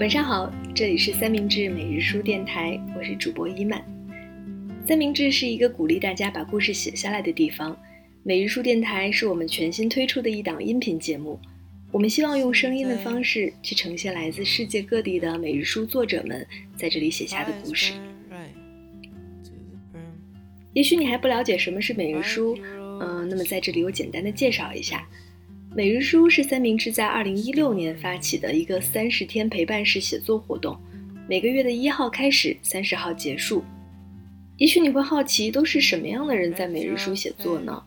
晚上好，这里是三明治每日书电台，我是主播伊曼。三明治是一个鼓励大家把故事写下来的地方。每日书电台是我们全新推出的一档音频节目，我们希望用声音的方式去呈现来自世界各地的每日书作者们在这里写下的故事。也许你还不了解什么是每日书，嗯，那么在这里我简单的介绍一下。每日书是三明治在二零一六年发起的一个三十天陪伴式写作活动，每个月的一号开始，三十号结束。也许你会好奇，都是什么样的人在每日书写作呢？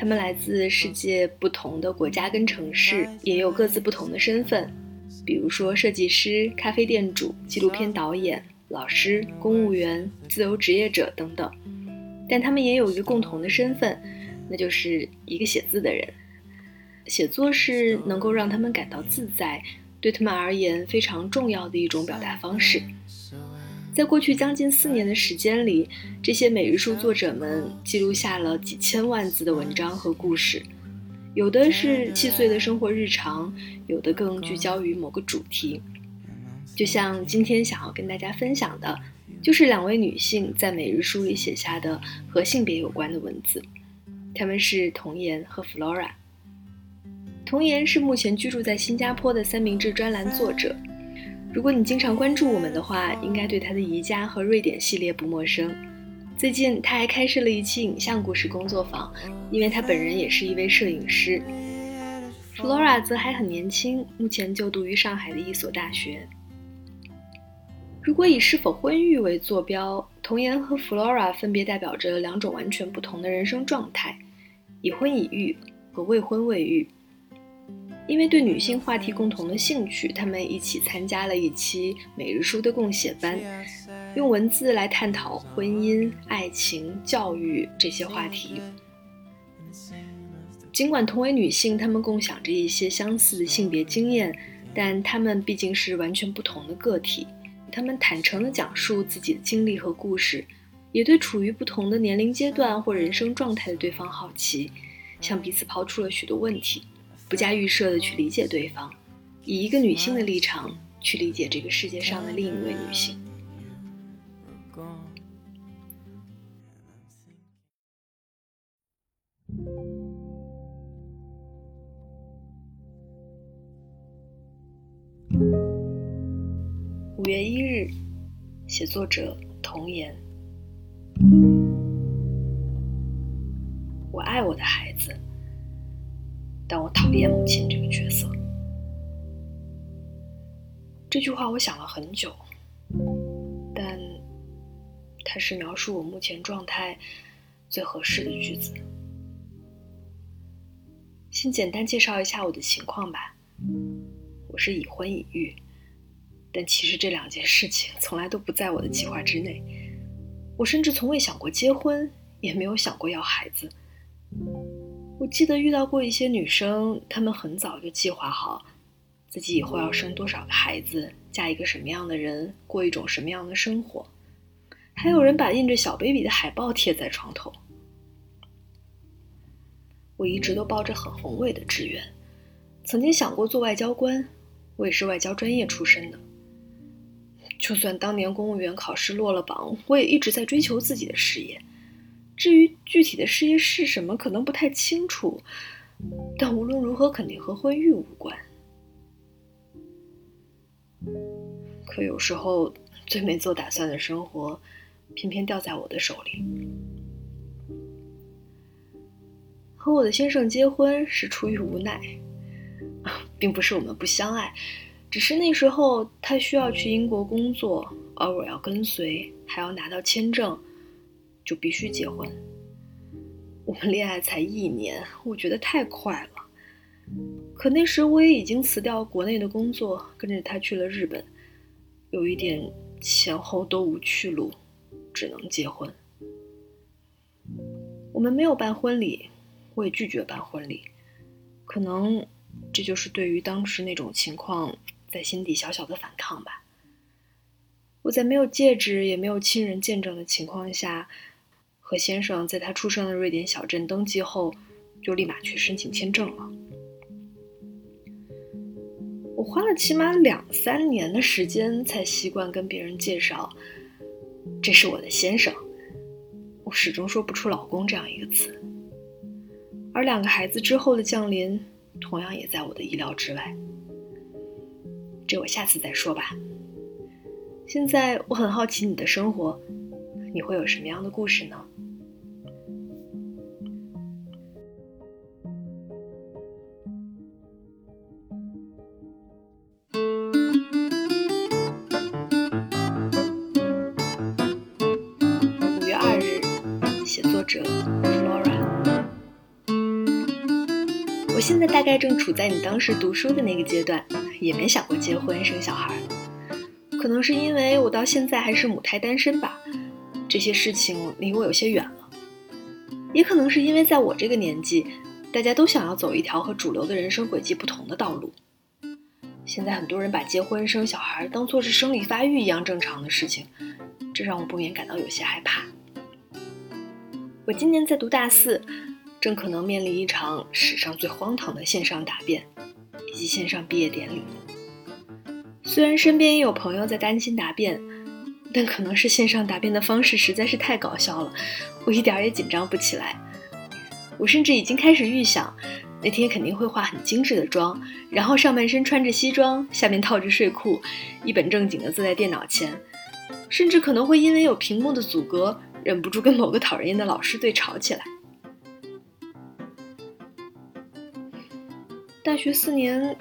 他们来自世界不同的国家跟城市，也有各自不同的身份，比如说设计师、咖啡店主、纪录片导演、老师、公务员、自由职业者等等。但他们也有一个共同的身份，那就是一个写字的人。写作是能够让他们感到自在，对他们而言非常重要的一种表达方式。在过去将近四年的时间里，这些每日书作者们记录下了几千万字的文章和故事，有的是细碎的生活日常，有的更聚焦于某个主题。就像今天想要跟大家分享的，就是两位女性在每日书里写下的和性别有关的文字，她们是童颜和 Flora。童颜是目前居住在新加坡的三明治专栏作者。如果你经常关注我们的话，应该对他的宜家和瑞典系列不陌生。最近他还开设了一期影像故事工作坊，因为他本人也是一位摄影师。Flora 则还很年轻，目前就读于上海的一所大学。如果以是否婚育为坐标，童颜和 Flora 分别代表着两种完全不同的人生状态：已婚已育和未婚未育。因为对女性话题共同的兴趣，他们一起参加了一期每日书的共写班，用文字来探讨婚姻、爱情、教育这些话题。尽管同为女性，她们共享着一些相似的性别经验，但她们毕竟是完全不同的个体。她们坦诚地讲述自己的经历和故事，也对处于不同的年龄阶段或人生状态的对方好奇，向彼此抛出了许多问题。不加预设的去理解对方，以一个女性的立场去理解这个世界上的另一位女性。五月一日，写作者童言。我爱我的孩子。但我讨厌母亲这个角色。这句话我想了很久，但它是描述我目前状态最合适的句子。先简单介绍一下我的情况吧。我是已婚已育，但其实这两件事情从来都不在我的计划之内。我甚至从未想过结婚，也没有想过要孩子。我记得遇到过一些女生，她们很早就计划好自己以后要生多少个孩子，嫁一个什么样的人，过一种什么样的生活。还有人把印着小 baby 的海报贴在床头。我一直都抱着很宏伟的志愿，曾经想过做外交官，我也是外交专业出身的。就算当年公务员考试落了榜，我也一直在追求自己的事业。至于具体的事业是什么，可能不太清楚，但无论如何，肯定和婚育无关。可有时候，最没做打算的生活，偏偏掉在我的手里。和我的先生结婚是出于无奈，并不是我们不相爱，只是那时候他需要去英国工作，而我要跟随，还要拿到签证。就必须结婚。我们恋爱才一年，我觉得太快了。可那时我也已经辞掉国内的工作，跟着他去了日本，有一点前后都无去路，只能结婚。我们没有办婚礼，我也拒绝办婚礼。可能这就是对于当时那种情况在心底小小的反抗吧。我在没有戒指也没有亲人见证的情况下，和先生在他出生的瑞典小镇登记后，就立马去申请签证了。我花了起码两三年的时间才习惯跟别人介绍，这是我的先生。我始终说不出“老公”这样一个词。而两个孩子之后的降临，同样也在我的意料之外。这我下次再说吧。现在我很好奇你的生活，你会有什么样的故事呢？概正处在你当时读书的那个阶段，也没想过结婚生小孩。可能是因为我到现在还是母胎单身吧，这些事情离我有些远了。也可能是因为在我这个年纪，大家都想要走一条和主流的人生轨迹不同的道路。现在很多人把结婚生小孩当做是生理发育一样正常的事情，这让我不免感到有些害怕。我今年在读大四，正可能面临一场史上最荒唐的线上答辩，以及线上毕业典礼。虽然身边也有朋友在担心答辩，但可能是线上答辩的方式实在是太搞笑了，我一点也紧张不起来。我甚至已经开始预想，那天肯定会化很精致的妆，然后上半身穿着西装，下面套着睡裤，一本正经的坐在电脑前，甚至可能会因为有屏幕的阻隔，忍不住跟某个讨人厌的老师对吵起来。大学四年，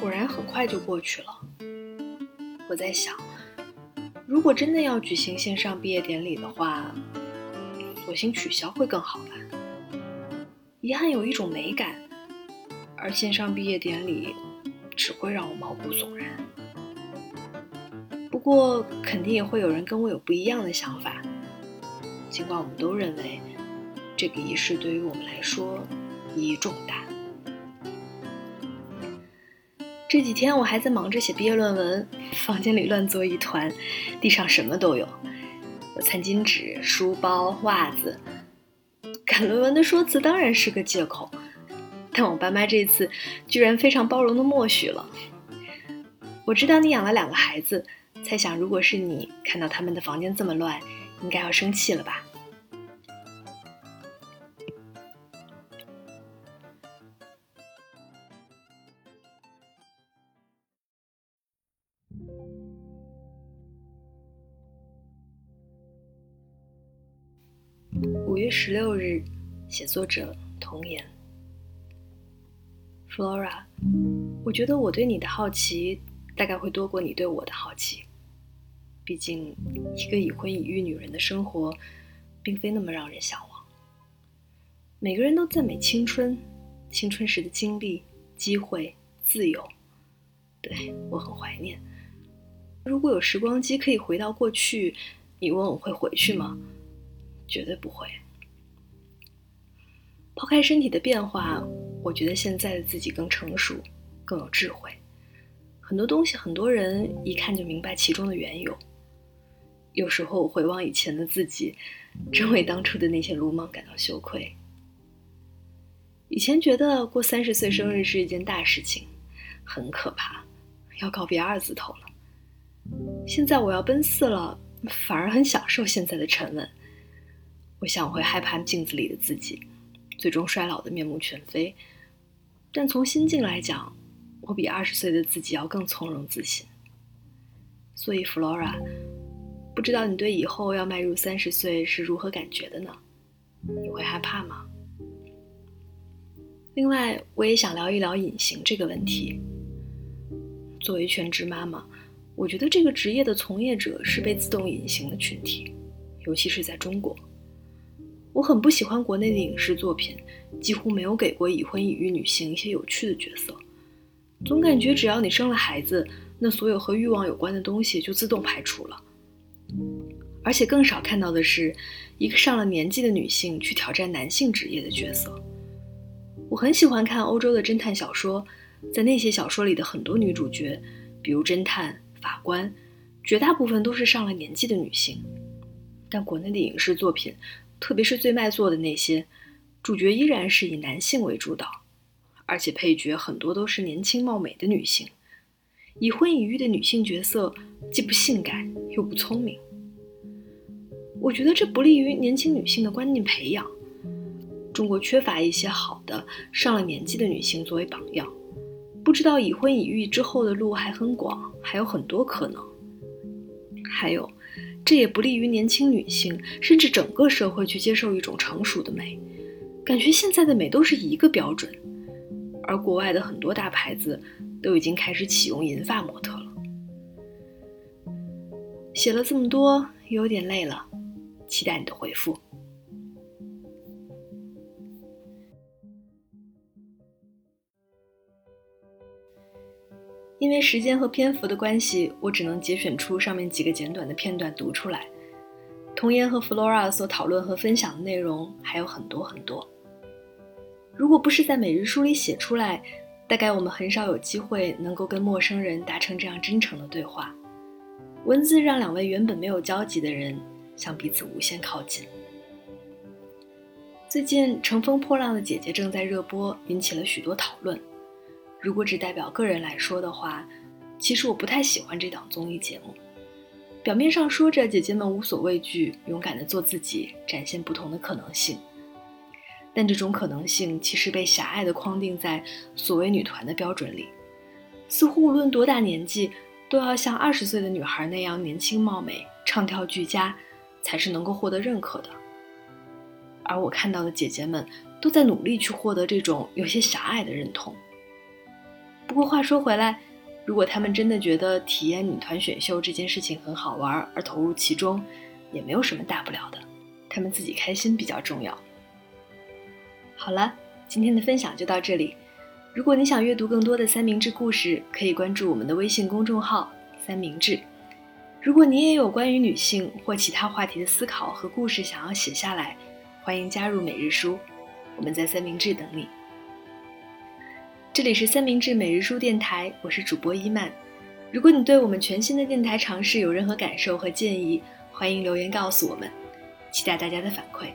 果然很快就过去了。我在想，如果真的要举行线上毕业典礼的话，索性取消会更好吧。遗憾有一种美感，而线上毕业典礼只会让我毛骨悚然。不过，肯定也会有人跟我有不一样的想法。尽管我们都认为这个仪式对于我们来说意义重大。这几天我还在忙着写毕业论文，房间里乱作一团，地上什么都有，有餐巾纸、书包、袜子。赶论文的说辞当然是个借口，但我爸妈这次居然非常包容的默许了。我知道你养了两个孩子，猜想如果是你看到他们的房间这么乱，应该要生气了吧。五月十六日，写作者童言。Flora，我觉得我对你的好奇大概会多过你对我的好奇。毕竟，一个已婚已育女人的生活，并非那么让人向往。每个人都赞美青春，青春时的经历、机会、自由。对我很怀念。如果有时光机可以回到过去，你问我会回去吗？绝对不会。抛开身体的变化，我觉得现在的自己更成熟，更有智慧。很多东西，很多人一看就明白其中的缘由。有时候我回望以前的自己，真为当初的那些鲁莽感到羞愧。以前觉得过三十岁生日是一件大事情，很可怕，要告别二字头了。现在我要奔四了，反而很享受现在的沉稳。我想我会害怕镜子里的自己，最终衰老的面目全非。但从心境来讲，我比二十岁的自己要更从容自信。所以，Flora，不知道你对以后要迈入三十岁是如何感觉的呢？你会害怕吗？另外，我也想聊一聊隐形这个问题。作为全职妈妈，我觉得这个职业的从业者是被自动隐形的群体，尤其是在中国。我很不喜欢国内的影视作品，几乎没有给过已婚已育女性一些有趣的角色。总感觉只要你生了孩子，那所有和欲望有关的东西就自动排除了。而且更少看到的是，一个上了年纪的女性去挑战男性职业的角色。我很喜欢看欧洲的侦探小说，在那些小说里的很多女主角，比如侦探、法官，绝大部分都是上了年纪的女性。但国内的影视作品，特别是最卖座的那些，主角依然是以男性为主导，而且配角很多都是年轻貌美的女性。已婚已育的女性角色既不性感又不聪明，我觉得这不利于年轻女性的观念培养。中国缺乏一些好的上了年纪的女性作为榜样，不知道已婚已育之后的路还很广，还有很多可能。还有。这也不利于年轻女性，甚至整个社会去接受一种成熟的美，感觉现在的美都是一个标准，而国外的很多大牌子都已经开始启用银发模特了。写了这么多，有点累了，期待你的回复。因为时间和篇幅的关系，我只能节选出上面几个简短的片段读出来。童言和 Flora 所讨论和分享的内容还有很多很多。如果不是在每日书里写出来，大概我们很少有机会能够跟陌生人达成这样真诚的对话。文字让两位原本没有交集的人向彼此无限靠近。最近《乘风破浪的姐姐》正在热播，引起了许多讨论。如果只代表个人来说的话，其实我不太喜欢这档综艺节目。表面上说着姐姐们无所畏惧，勇敢地做自己，展现不同的可能性，但这种可能性其实被狭隘地框定在所谓女团的标准里，似乎无论多大年纪，都要像二十岁的女孩那样年轻貌美、唱跳俱佳，才是能够获得认可的。而我看到的姐姐们都在努力去获得这种有些狭隘的认同。不过话说回来，如果他们真的觉得体验女团选秀这件事情很好玩而投入其中，也没有什么大不了的，他们自己开心比较重要。好了，今天的分享就到这里。如果你想阅读更多的三明治故事，可以关注我们的微信公众号“三明治”。如果你也有关于女性或其他话题的思考和故事想要写下来，欢迎加入每日书，我们在三明治等你。这里是三明治每日书电台，我是主播伊曼。如果你对我们全新的电台尝试有任何感受和建议，欢迎留言告诉我们，期待大家的反馈。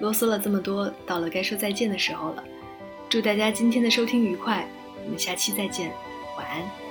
啰嗦了这么多，到了该说再见的时候了。祝大家今天的收听愉快，我们下期再见，晚安。